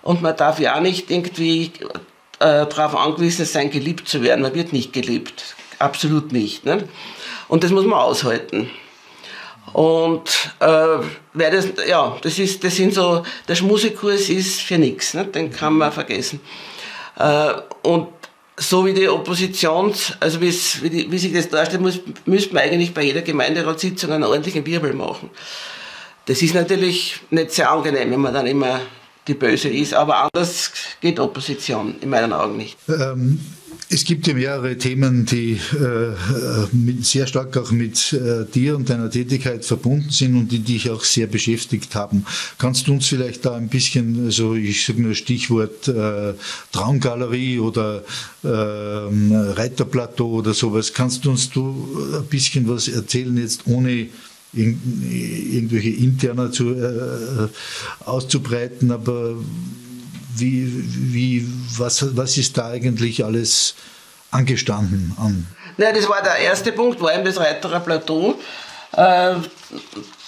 und man darf ja auch nicht irgendwie äh, darauf angewiesen sein, geliebt zu werden. Man wird nicht geliebt. Absolut nicht. Ne? Und das muss man aushalten. Und äh, wer das, ja, das, ist, das sind so, der Schmusikurs ist für nichts, ne? den kann man vergessen. Äh, und so wie die Opposition, also wie, wie sich das darstellt, muss, müsste man eigentlich bei jeder Gemeinderatssitzung einen ordentlichen Wirbel machen. Das ist natürlich nicht sehr angenehm, wenn man dann immer die Böse ist, aber anders geht Opposition in meinen Augen nicht. Ähm es gibt ja mehrere Themen, die äh, sehr stark auch mit äh, dir und deiner Tätigkeit verbunden sind und die dich auch sehr beschäftigt haben. Kannst du uns vielleicht da ein bisschen, also ich sage nur Stichwort äh, Traumgalerie oder ähm, Reiterplateau oder sowas, kannst du uns du ein bisschen was erzählen jetzt ohne irgendwelche interner zu, äh, auszubreiten, aber wie, wie, was, was ist da eigentlich alles angestanden an? Ja, das war der erste Punkt, war eben das Reiterer Plateau. Äh,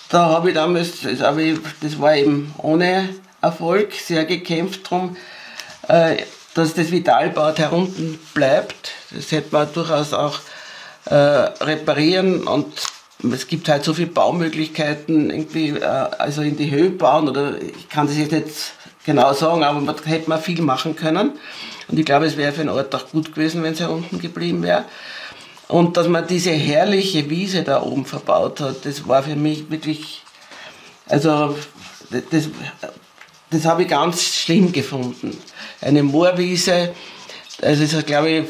da habe ich damals, das, hab ich, das war eben ohne Erfolg, sehr gekämpft darum, äh, dass das Vitalbad herunten bleibt. Das hätte man durchaus auch äh, reparieren und es gibt halt so viele Baumöglichkeiten, irgendwie, also in die Höhe bauen oder ich kann das jetzt nicht genau sagen, aber man hätte man viel machen können. Und ich glaube, es wäre für den Ort auch gut gewesen, wenn es ja unten geblieben wäre. Und dass man diese herrliche Wiese da oben verbaut hat, das war für mich wirklich, also das, das habe ich ganz schlimm gefunden. Eine Moorwiese, also es ist, glaube ich,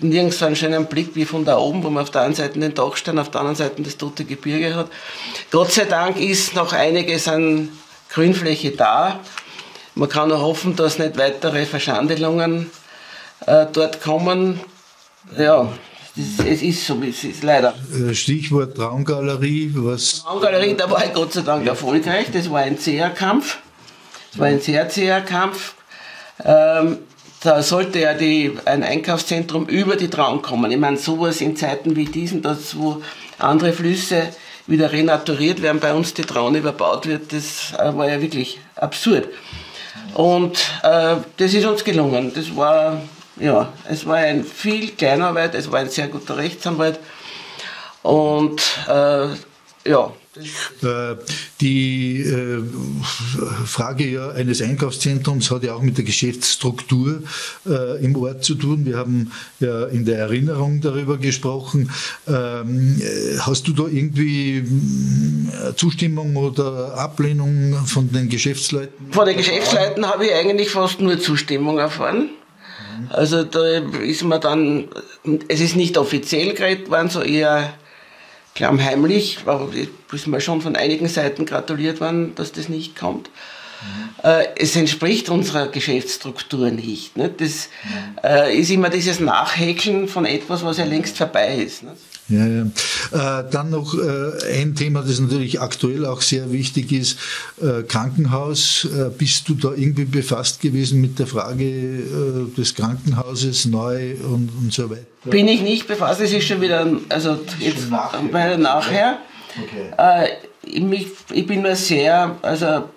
nirgends so einen schönen Blick wie von da oben, wo man auf der einen Seite den Dachstein, auf der anderen Seite das tote Gebirge hat. Gott sei Dank ist noch einiges an Grünfläche da. Man kann nur hoffen, dass nicht weitere Verschandelungen äh, dort kommen. Ja, es ist so, wie es ist, leider. Äh, Stichwort Traumgalerie, was? Traumgalerie, da war ich Gott sei Dank erfolgreich. Das war ein zäher Kampf. Das war ein sehr zäher Kampf. Ähm, da sollte ja die, ein Einkaufszentrum über die Traum kommen. Ich meine, sowas in Zeiten wie diesen, dass, wo andere Flüsse wieder renaturiert werden, bei uns die Traun überbaut wird, das äh, war ja wirklich absurd. Und äh, das ist uns gelungen. Das war, ja, es war ein viel Kleinarbeit, es war ein sehr guter Rechtsanwalt. Und äh, ja, äh, die äh, Frage ja eines Einkaufszentrums hat ja auch mit der Geschäftsstruktur äh, im Ort zu tun. Wir haben ja in der Erinnerung darüber gesprochen. Ähm, hast du da irgendwie Zustimmung oder Ablehnung von den Geschäftsleuten? Von den Geschäftsleuten habe ich eigentlich fast nur Zustimmung erfahren. Also da ist man dann, es ist nicht offiziell geredet worden, so eher klammheimlich, ist mir schon von einigen Seiten gratuliert worden, dass das nicht kommt. Mhm. es entspricht unserer Geschäftsstruktur nicht. Ne? Das mhm. ist immer dieses Nachhäkeln von etwas, was ja längst vorbei ist. Ne? Ja, ja. Äh, dann noch äh, ein Thema, das natürlich aktuell auch sehr wichtig ist, äh, Krankenhaus. Äh, bist du da irgendwie befasst gewesen mit der Frage äh, des Krankenhauses neu und, und so weiter? Bin ich nicht befasst, es ist schon wieder, also jetzt nachher. nachher. Okay. Äh, ich, ich, bin nur sehr, also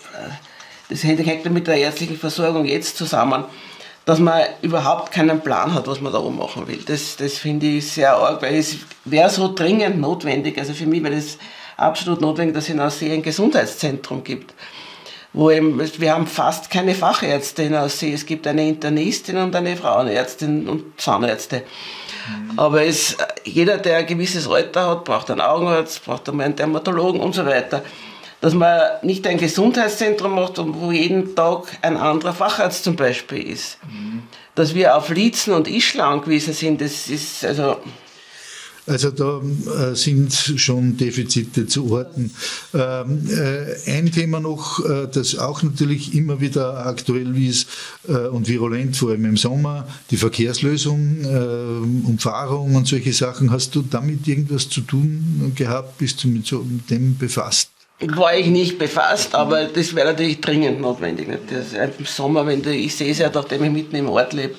das hängt mit der ärztlichen Versorgung jetzt zusammen dass man überhaupt keinen Plan hat, was man da oben machen will. Das, das finde ich sehr arg, weil es wäre so dringend notwendig, also für mich wäre das absolut notwendig, dass es in Aussee ein Gesundheitszentrum gibt. Wo eben, wir haben fast keine Fachärzte in Aussee. Es gibt eine Internistin und eine Frauenärztin und Zahnärzte. Mhm. Aber es, jeder, der ein gewisses Alter hat, braucht einen Augenarzt, braucht einmal einen Dermatologen und so weiter dass man nicht ein Gesundheitszentrum macht, wo jeden Tag ein anderer Facharzt zum Beispiel ist. Mhm. Dass wir auf Liezen und Ischler angewiesen sind, das ist also... Also da äh, sind schon Defizite zu orten. Ähm, äh, ein Thema noch, äh, das auch natürlich immer wieder aktuell ist und virulent, vor allem im Sommer, die Verkehrslösung, äh, Umfahrung und solche Sachen. Hast du damit irgendwas zu tun gehabt? Bist du mit dem befasst? War ich nicht befasst, aber das wäre natürlich dringend notwendig. Nicht? Das Im Sommer, wenn du, ich sehe es ja, nachdem ich mitten im Ort lebe.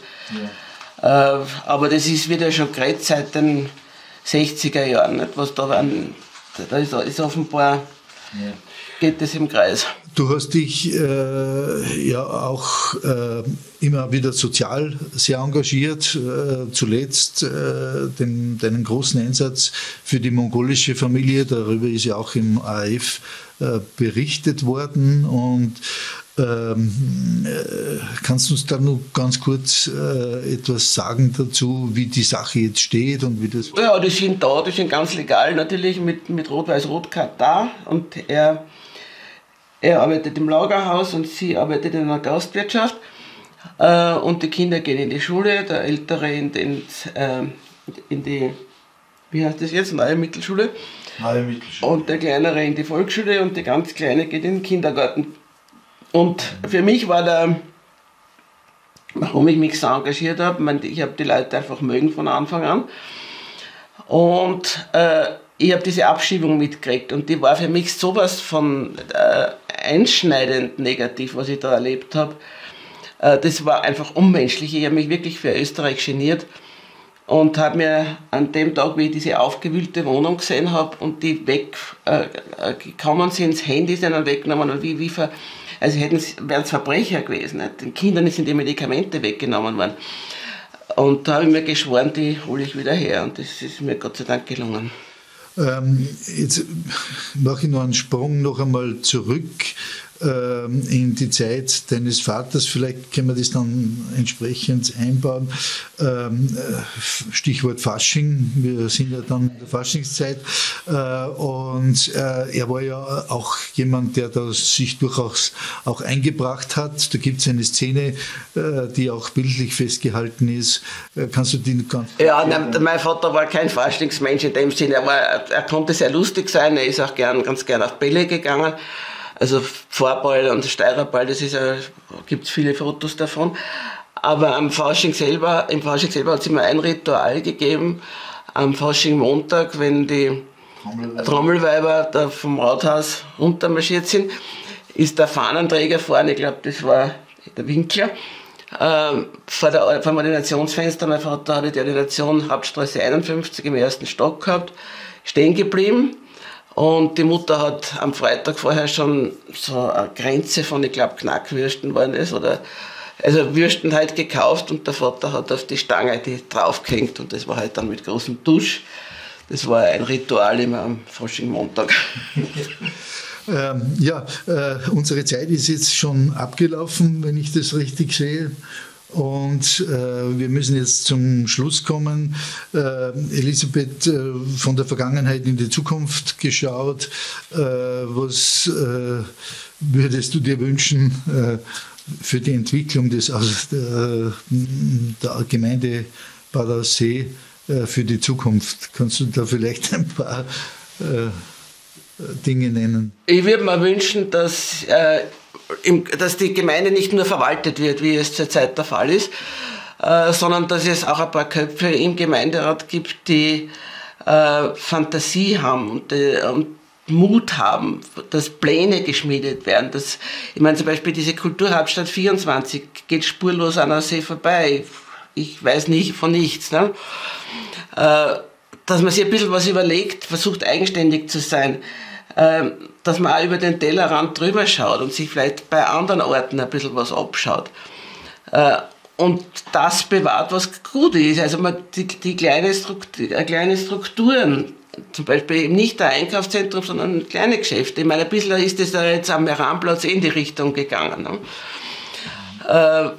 Ja. Äh, aber das ist wieder schon gerade seit den 60er Jahren, nicht? was da waren. Da ist, ist offenbar, ja. geht das im Kreis. Du hast dich äh, ja auch äh, immer wieder sozial sehr engagiert, äh, zuletzt äh, den, deinen großen Einsatz für die mongolische Familie, darüber ist ja auch im AF äh, berichtet worden und ähm, äh, kannst du uns da nur ganz kurz etwas sagen dazu, wie die Sache jetzt steht und wie das. Ja, die sind da, die sind ganz legal natürlich mit, mit Rot-Weiß-Rot-Card da und er er arbeitet im Lagerhaus und sie arbeitet in einer Gastwirtschaft. Äh, und die Kinder gehen in die Schule, der Ältere in, den, äh, in die, wie heißt das jetzt, neue Mittelschule. Neue Mittelschule. Und der Kleinere in die Volksschule und die ganz Kleine geht in den Kindergarten. Und für mich war der, warum ich mich so engagiert habe, ich habe die Leute einfach mögen von Anfang an. Und äh, ich habe diese Abschiebung mitgekriegt und die war für mich sowas von äh, einschneidend negativ, was ich da erlebt habe. Äh, das war einfach unmenschlich. Ich habe mich wirklich für Österreich geniert und habe mir an dem Tag, wie ich diese aufgewühlte Wohnung gesehen habe und die weggekommen äh, sind, das Handy sind dann weggenommen und wie, wie ver, also hätten wären es Verbrecher gewesen. Nicht? Den Kindern sind die Medikamente weggenommen worden. Und da habe ich mir geschworen, die hole ich wieder her und das ist mir Gott sei Dank gelungen. Ähm, jetzt mache ich noch einen Sprung noch einmal zurück in die Zeit deines Vaters. Vielleicht können wir das dann entsprechend einbauen. Ähm, äh, Stichwort Fasching. Wir sind ja dann in der Faschingszeit. Äh, und äh, er war ja auch jemand, der da sich durchaus auch eingebracht hat. Da gibt es eine Szene, die auch bildlich festgehalten ist. Kannst du die ganz. Ja, nein, mein Vater war kein Faschingsmensch in dem Sinne. Er, war, er konnte sehr lustig sein. Er ist auch gern, ganz gern auf Bälle gegangen. Also Vorball und Steirerball, das ist ja, gibt es viele Fotos davon. Aber am Fasching selber, im Fasching selber hat es immer ein Ritual gegeben. Am Fasching Montag, wenn die Trommelweiber, Trommelweiber da vom Rathaus runtermarschiert sind, ist der Fahnenträger vorne, ich glaube, das war der Winkler, äh, vor, der, vor dem Ordinationsfenster, mein Vater hatte die Ordination Hauptstraße 51 im ersten Stock gehabt, stehen geblieben und die Mutter hat am Freitag vorher schon so eine Grenze von, ich glaube, Knackwürsten waren es, oder, also Würsten halt gekauft und der Vater hat auf die Stange die draufgehängt und das war halt dann mit großem Dusch. Das war ein Ritual immer am Faschingmontag. Ähm, ja, äh, unsere Zeit ist jetzt schon abgelaufen, wenn ich das richtig sehe. Und äh, wir müssen jetzt zum Schluss kommen. Äh, Elisabeth, äh, von der Vergangenheit in die Zukunft geschaut, äh, was äh, würdest du dir wünschen äh, für die Entwicklung des, also der, der Gemeinde Bad Aussee für die Zukunft? Kannst du da vielleicht ein paar Dinge nennen? Ich würde mir wünschen, dass dass die Gemeinde nicht nur verwaltet wird, wie es zurzeit der Fall ist, äh, sondern dass es auch ein paar Köpfe im Gemeinderat gibt, die äh, Fantasie haben und, äh, und Mut haben, dass Pläne geschmiedet werden. Dass, ich meine zum Beispiel diese Kulturhauptstadt 24 geht spurlos an der See vorbei. Ich weiß nicht von nichts. Ne? Äh, dass man sich ein bisschen was überlegt, versucht eigenständig zu sein. Äh, dass man auch über den Tellerrand drüber schaut und sich vielleicht bei anderen Orten ein bisschen was abschaut. Äh, und das bewahrt, was gut ist. Also man, die, die kleine, Struktur, äh, kleine Strukturen, zum Beispiel eben nicht der Einkaufszentrum, sondern kleine Geschäfte. Ich meine, ein bisschen ist es da jetzt am Meranplatz in die Richtung gegangen. Ne? Äh,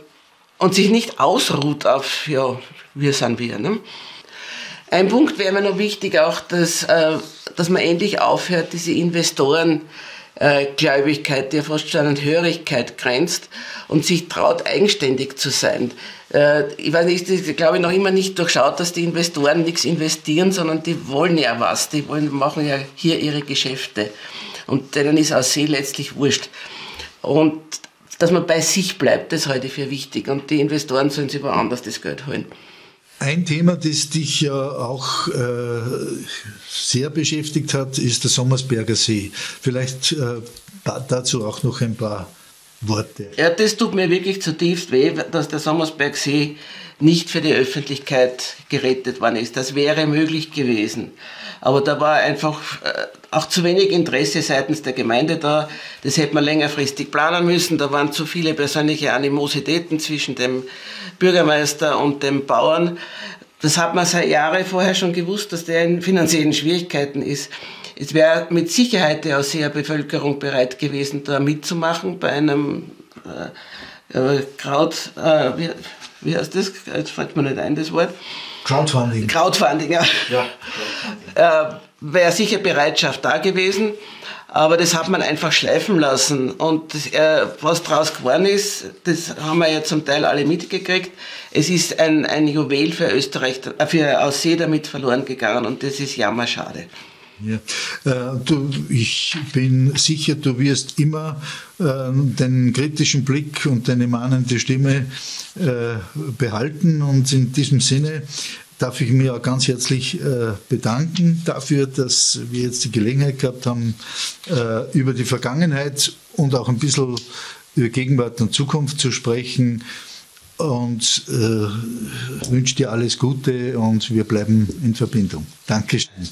und sich nicht ausruht auf, ja, wir sind wir. Ne? Ein Punkt wäre mir noch wichtig auch, dass, dass man endlich aufhört, diese Investoren äh, Gläubigkeit, die ja fast schon an Hörigkeit grenzt und sich traut, eigenständig zu sein. Äh, ich weiß nicht, ich glaube noch immer nicht durchschaut, dass die Investoren nichts investieren, sondern die wollen ja was. Die wollen, machen ja hier ihre Geschäfte. Und denen ist auch See letztlich wurscht. Und dass man bei sich bleibt, das halte ich für wichtig. Und die Investoren sollen sich woanders das Geld holen. Ein Thema, das dich ja auch äh, sehr beschäftigt hat, ist der Sommersberger See. Vielleicht äh, dazu auch noch ein paar Worte. Ja, das tut mir wirklich zutiefst weh, dass der Sommersbergsee nicht für die Öffentlichkeit gerettet worden ist. Das wäre möglich gewesen. Aber da war einfach äh, auch zu wenig Interesse seitens der Gemeinde da. Das hätte man längerfristig planen müssen. Da waren zu viele persönliche Animositäten zwischen dem Bürgermeister und dem Bauern. Das hat man seit Jahren vorher schon gewusst, dass der in finanziellen Schwierigkeiten ist. Es wäre mit Sicherheit die Ausseherbevölkerung bereit gewesen, da mitzumachen bei einem äh, äh, Kraut, äh, wie, heißt das? Jetzt fällt mir nicht ein, das Wort. Crowdfunding. Crowdfunding, ja. ja. Äh, wäre sicher Bereitschaft da gewesen. Aber das hat man einfach schleifen lassen. Und das, äh, was daraus geworden ist, das haben wir ja zum Teil alle mitgekriegt. Es ist ein, ein Juwel für Österreich, äh, für Aussee damit verloren gegangen und das ist jammerschade. Ja. Äh, du, ich bin sicher, du wirst immer äh, den kritischen Blick und deine mahnende Stimme äh, behalten. Und in diesem Sinne darf ich mich auch ganz herzlich äh, bedanken dafür, dass wir jetzt die Gelegenheit gehabt haben, über die Vergangenheit und auch ein bisschen über Gegenwart und Zukunft zu sprechen. Und wünsche dir alles Gute und wir bleiben in Verbindung. Dankeschön.